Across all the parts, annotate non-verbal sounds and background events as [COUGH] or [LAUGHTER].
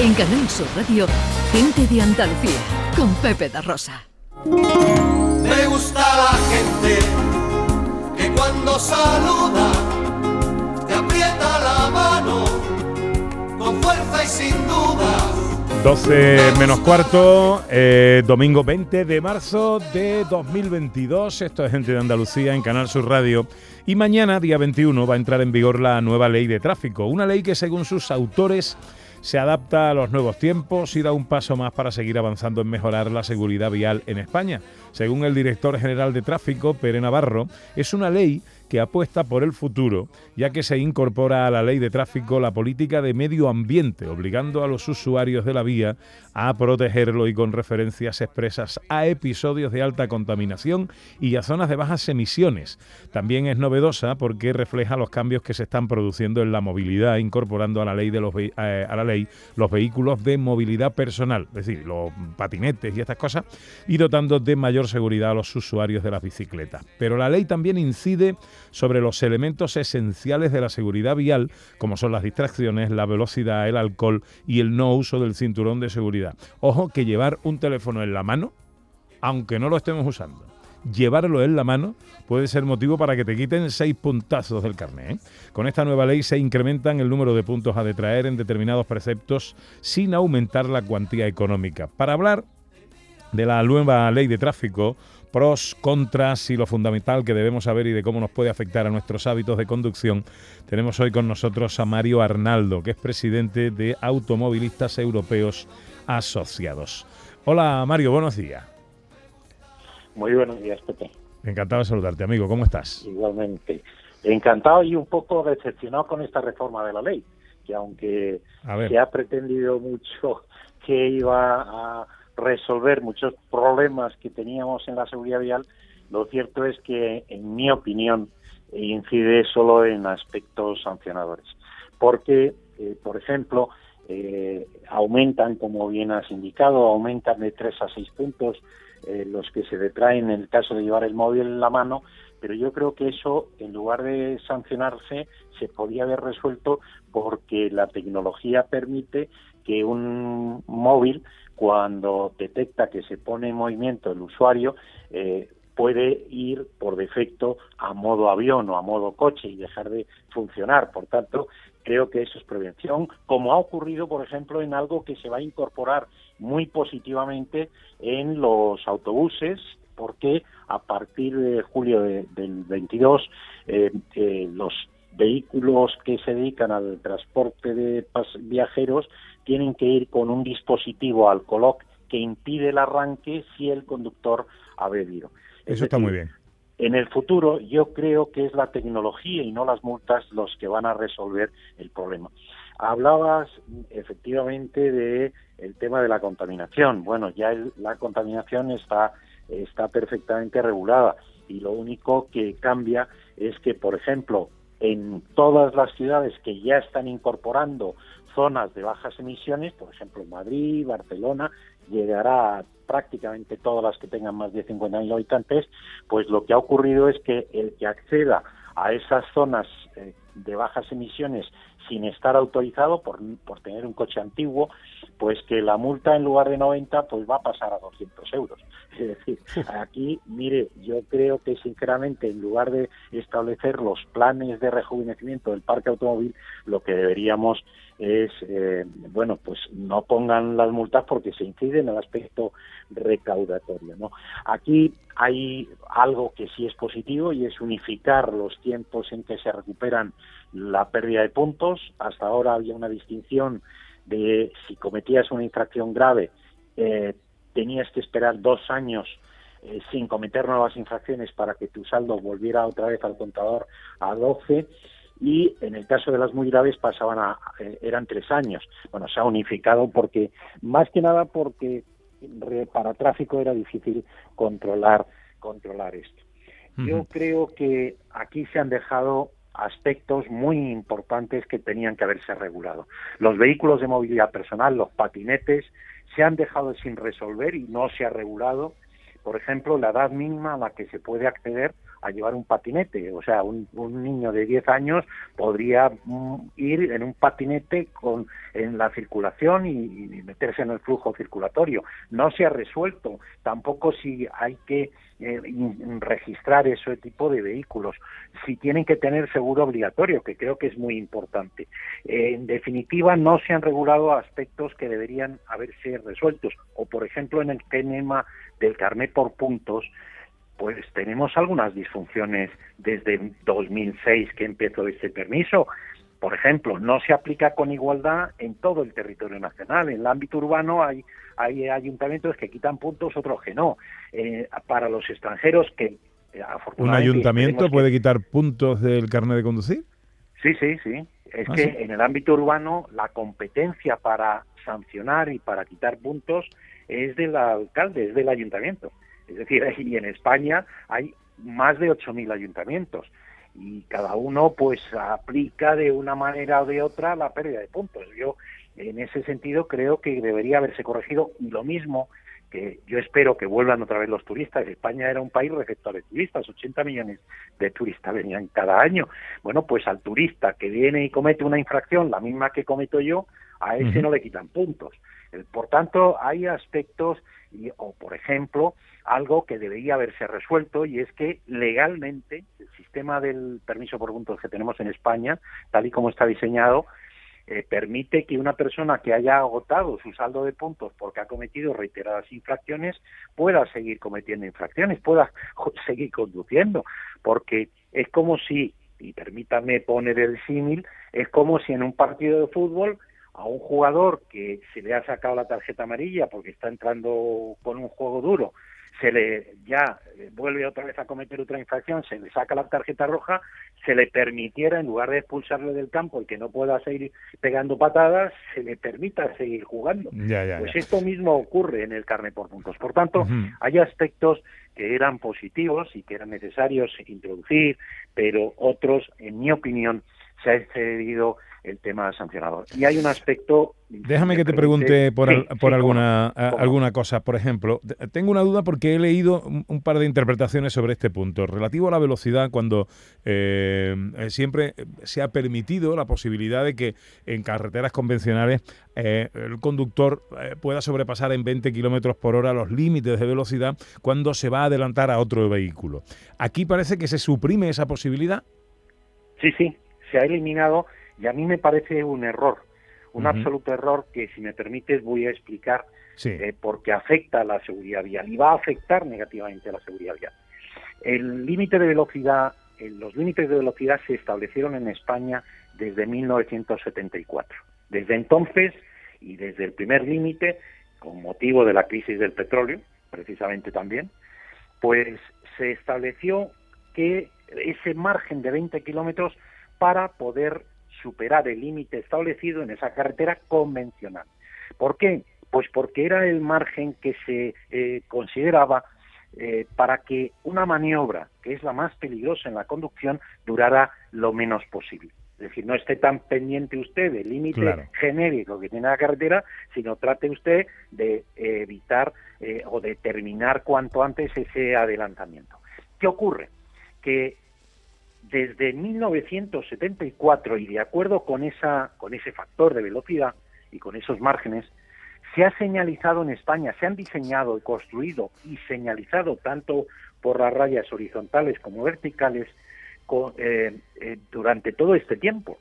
En Canal Sur Radio, Gente de Andalucía, con Pepe da Rosa. Me gusta la gente que cuando saluda te aprieta la mano con fuerza y sin duda 12 menos cuarto, eh, domingo 20 de marzo de 2022. Esto es Gente de Andalucía en Canal Sur Radio. Y mañana, día 21, va a entrar en vigor la nueva ley de tráfico. Una ley que, según sus autores, se adapta a los nuevos tiempos y da un paso más para seguir avanzando en mejorar la seguridad vial en España. Según el director general de tráfico, Pere Navarro, es una ley que apuesta por el futuro, ya que se incorpora a la ley de tráfico la política de medio ambiente, obligando a los usuarios de la vía a protegerlo y con referencias expresas a episodios de alta contaminación y a zonas de bajas emisiones. También es novedosa porque refleja los cambios que se están produciendo en la movilidad, incorporando a la ley de los eh, a la ley los vehículos de movilidad personal, es decir, los patinetes y estas cosas, y dotando de mayor seguridad a los usuarios de las bicicletas. Pero la ley también incide sobre los elementos esenciales de la seguridad vial, como son las distracciones, la velocidad, el alcohol y el no uso del cinturón de seguridad. Ojo que llevar un teléfono en la mano, aunque no lo estemos usando, llevarlo en la mano puede ser motivo para que te quiten seis puntazos del carnet. ¿eh? Con esta nueva ley se incrementan el número de puntos a detraer en determinados preceptos sin aumentar la cuantía económica. Para hablar de la nueva ley de tráfico, pros, contras y lo fundamental que debemos saber y de cómo nos puede afectar a nuestros hábitos de conducción, tenemos hoy con nosotros a Mario Arnaldo, que es presidente de Automovilistas Europeos Asociados. Hola Mario, buenos días. Muy buenos días, Pepe. Encantado de saludarte, amigo. ¿Cómo estás? Igualmente. Encantado y un poco decepcionado con esta reforma de la ley, que aunque se ha pretendido mucho que iba a resolver muchos problemas que teníamos en la seguridad vial, lo cierto es que, en mi opinión, incide solo en aspectos sancionadores. Porque, eh, por ejemplo, eh, aumentan, como bien has indicado, aumentan de 3 a 6 puntos eh, los que se detraen en el caso de llevar el móvil en la mano, pero yo creo que eso, en lugar de sancionarse, se podía haber resuelto porque la tecnología permite que un móvil cuando detecta que se pone en movimiento el usuario, eh, puede ir por defecto a modo avión o a modo coche y dejar de funcionar. Por tanto, creo que eso es prevención, como ha ocurrido, por ejemplo, en algo que se va a incorporar muy positivamente en los autobuses, porque a partir de julio del 22 eh, eh, los vehículos que se dedican al transporte de viajeros tienen que ir con un dispositivo al coloc que impide el arranque si el conductor ha bebido. Eso está muy bien. En el futuro yo creo que es la tecnología y no las multas los que van a resolver el problema. Hablabas efectivamente de el tema de la contaminación. Bueno, ya la contaminación está está perfectamente regulada y lo único que cambia es que, por ejemplo, en todas las ciudades que ya están incorporando zonas de bajas emisiones, por ejemplo Madrid, Barcelona, llegará a prácticamente todas las que tengan más de 50.000 habitantes, pues lo que ha ocurrido es que el que acceda a esas zonas eh, de bajas emisiones sin estar autorizado por, por tener un coche antiguo, pues que la multa en lugar de 90 pues va a pasar a 200 euros. [LAUGHS] Es decir, aquí, mire, yo creo que sinceramente en lugar de establecer los planes de rejuvenecimiento del parque automóvil, lo que deberíamos es, eh, bueno, pues no pongan las multas porque se incide en el aspecto recaudatorio. ¿no? Aquí hay algo que sí es positivo y es unificar los tiempos en que se recuperan la pérdida de puntos. Hasta ahora había una distinción de si cometías una infracción grave, eh, tenías que esperar dos años eh, sin cometer nuevas infracciones para que tu saldo volviera otra vez al contador a 12 y en el caso de las muy graves pasaban a, eh, eran tres años. Bueno, se ha unificado porque, más que nada porque para tráfico era difícil controlar, controlar esto. Yo creo que aquí se han dejado aspectos muy importantes que tenían que haberse regulado. Los vehículos de movilidad personal, los patinetes, se han dejado sin resolver y no se ha regulado. Por ejemplo, la edad mínima a la que se puede acceder a llevar un patinete. O sea, un, niño de 10 años podría mm, ir en un patinete con en la circulación y, meterse en el flujo circulatorio. No se ha resuelto. Tampoco si hay que eh, registrar ese tipo de vehículos. Si tienen que tener seguro obligatorio, que creo que es muy importante. En definitiva, no se han regulado aspectos que deberían haberse resueltos. O, por ejemplo, en el tema del carnet por puntos, pues tenemos algunas disfunciones desde 2006 que empezó este permiso. Por ejemplo, no se aplica con igualdad en todo el territorio nacional. En el ámbito urbano hay, hay ayuntamientos que quitan puntos, otros que no. Eh, para los extranjeros que eh, ¿Un ayuntamiento puede quitar puntos del carnet de conducir? Sí, sí, sí. Es ah, que en el ámbito urbano la competencia para sancionar y para quitar puntos es del alcalde, es del ayuntamiento. Es decir, [LAUGHS] y en España hay más de 8.000 ayuntamientos y cada uno pues aplica de una manera o de otra la pérdida de puntos. Yo en ese sentido creo que debería haberse corregido y lo mismo que yo espero que vuelvan otra vez los turistas. España era un país receptor de turistas, 80 millones de turistas venían cada año. Bueno, pues al turista que viene y comete una infracción, la misma que cometo yo, a ese no le quitan puntos. Por tanto, hay aspectos, y, o por ejemplo, algo que debería haberse resuelto y es que legalmente el sistema del permiso por puntos que tenemos en España, tal y como está diseñado, eh, permite que una persona que haya agotado su saldo de puntos porque ha cometido reiteradas infracciones pueda seguir cometiendo infracciones, pueda [LAUGHS] seguir conduciendo, porque es como si, y permítame poner el símil, es como si en un partido de fútbol a un jugador que se le ha sacado la tarjeta amarilla porque está entrando con un juego duro, se le ya eh, vuelve otra vez a cometer otra infracción, se le saca la tarjeta roja, se le permitiera, en lugar de expulsarle del campo y que no pueda seguir pegando patadas, se le permita seguir jugando. pues esto mismo ocurre en el carne por puntos. Por tanto, hay aspectos que eran positivos y que eran necesarios introducir, pero otros, en mi opinión, se ha excedido el tema sancionador. Y hay un aspecto... Déjame que te pregunte por, por alguna, alguna cosa. Por ejemplo, tengo una duda porque he leído un, par de interpretaciones sobre este punto. Relativo a la velocidad, cuando eh, siempre se ha permitido la posibilidad de que en carreteras convencionales eh, el conductor eh, pueda sobrepasar en 20 kilómetros por hora los límites de velocidad cuando se va a adelantar a otro vehículo. Aquí parece que se suprime esa posibilidad. Sí, sí, se ha eliminado y a mí me parece un error, un absoluto error que, si me permites, voy a explicar eh, porque afecta a la seguridad vial y va a afectar negativamente a la seguridad vial. El límite de velocidad, los límites de velocidad se establecieron en España desde 1974. Desde entonces y desde el primer límite, con motivo de la crisis del petróleo, precisamente también, pues se estableció que ese margen de 20 kilómetros para poder superar el límite establecido en esa carretera convencional. ¿Por qué? Pues porque era el margen que se eh, consideraba eh, para que una maniobra, que es la más peligrosa en la conducción, durara lo menos posible. Es decir, no esté tan pendiente usted del límite genérico que tiene la carretera, sino trate usted de evitar eh, o de terminar cuanto antes ese adelantamiento. ¿Qué ocurre? Que desde 1974 y de acuerdo con esa con ese factor de velocidad y con esos márgenes se ha señalizado en España, se han diseñado y construido y señalizado tanto por las rayas horizontales como verticales eh, eh, durante todo este tiempo.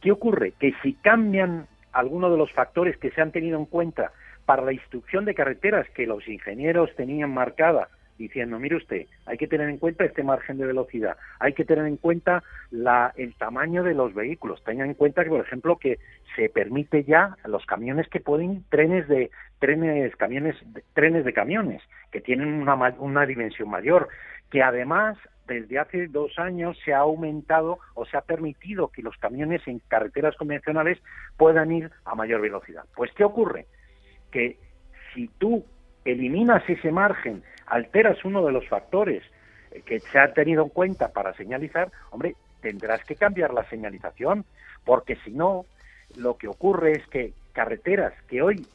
¿Qué ocurre? Que si cambian algunos de los factores que se han tenido en cuenta para la instrucción de carreteras que los ingenieros tenían marcada diciendo, mire usted, hay que tener en cuenta este margen de velocidad, hay que tener en cuenta la, el tamaño de los vehículos, tengan en cuenta que, por ejemplo, que se permite ya los camiones que pueden trenes de trenes camiones trenes de camiones que tienen una, una dimensión mayor, que además desde hace dos años se ha aumentado o se ha permitido que los camiones en carreteras convencionales puedan ir a mayor velocidad. Pues ¿qué ocurre? Que si tú eliminas ese margen alteras uno de los factores eh, que se ha tenido en cuenta para señalizar, hombre, tendrás que cambiar la señalización, porque si no, lo que ocurre es que carreteras que hoy,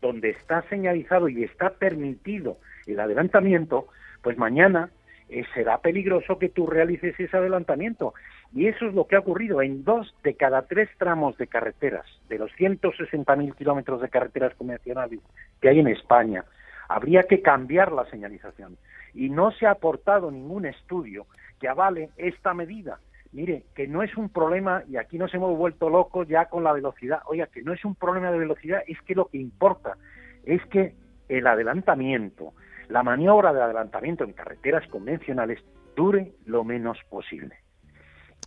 donde está señalizado y está permitido el adelantamiento, pues mañana eh, será peligroso que tú realices ese adelantamiento. Y eso es lo que ha ocurrido en dos de cada tres tramos de carreteras, de los 160.000 kilómetros de carreteras convencionales que hay en España. Habría que cambiar la señalización. Y no se ha aportado ningún estudio que avale esta medida. Mire, que no es un problema, y aquí nos hemos vuelto locos ya con la velocidad. Oiga, que no es un problema de velocidad, es que lo que importa es que el adelantamiento, la maniobra de adelantamiento en carreteras convencionales dure lo menos posible.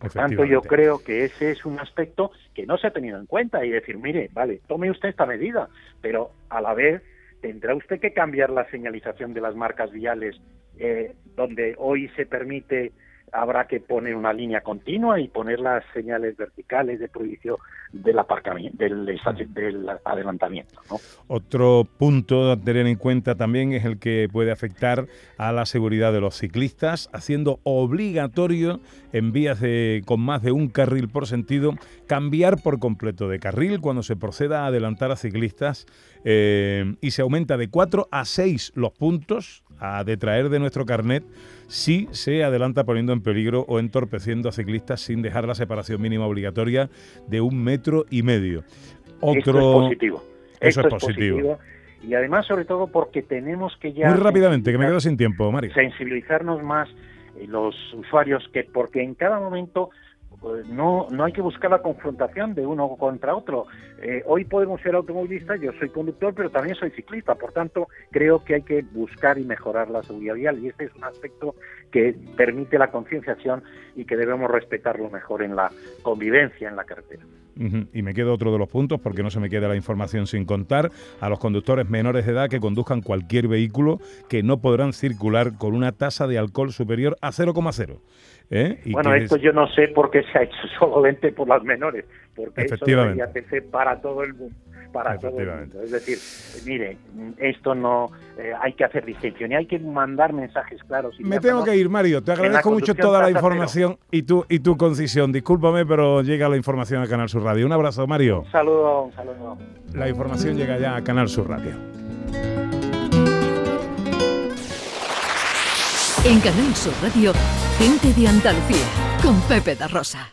Por tanto, yo creo que ese es un aspecto que no se ha tenido en cuenta y decir, mire, vale, tome usted esta medida, pero a la vez tendrá usted que cambiar la señalización de las marcas viales eh, donde hoy se permite habrá que poner una línea continua y poner las señales verticales de prohibición del aparcamiento, del, del adelantamiento. Otro punto a tener en cuenta también es el que puede afectar a la seguridad de los ciclistas, haciendo obligatorio en vías de, con más de un carril por sentido cambiar por completo de carril cuando se proceda a adelantar a ciclistas eh, y se aumenta de 4 a 6 los puntos a detraer de nuestro carnet si se adelanta poniendo en peligro o entorpeciendo a ciclistas sin dejar la separación mínima obligatoria de un metro y medio. Otro... Esto es positivo. Eso es, positivo. Y además, sobre todo, porque tenemos que ya... Muy rápidamente, que me quedo sin tiempo, Mario. Sensibilizarnos más eh, los usuarios, que porque en cada momento pues no, no hay que buscar la confrontación de uno contra otro. Eh, hoy podemos ser automovilistas, yo soy conductor, pero también soy ciclista, por tanto, creo que hay que buscar y mejorar la seguridad vial y este es un aspecto que permite la concienciación y que debemos respetarlo mejor en la convivencia en la carretera. Y me quedo otro de los puntos, porque no se me queda la información sin contar, a los conductores menores de edad que conduzcan cualquier vehículo que no podrán circular con una tasa de alcohol superior a 0,0 ¿Eh? bueno, esto yo no sé por qué se ha hecho [LAUGHS] solamente por las menores, porque eso debería ser para todo el mundo. Para todo el mundo. Es decir, mire, esto no eh, hay que hacer distinción y hay que mandar mensajes claros. Me tengo que ir, Mario. Te agradezco mucho toda la información y tu, y tu concisión. Discúlpame, pero llega la información a Canal Sur Radio. Un abrazo, Mario. Un saludo, un saludo. La información llega ya a Canal Sur Radio. En Canal Sur Radio, gente de Andalucía, con Pepe da Rosa.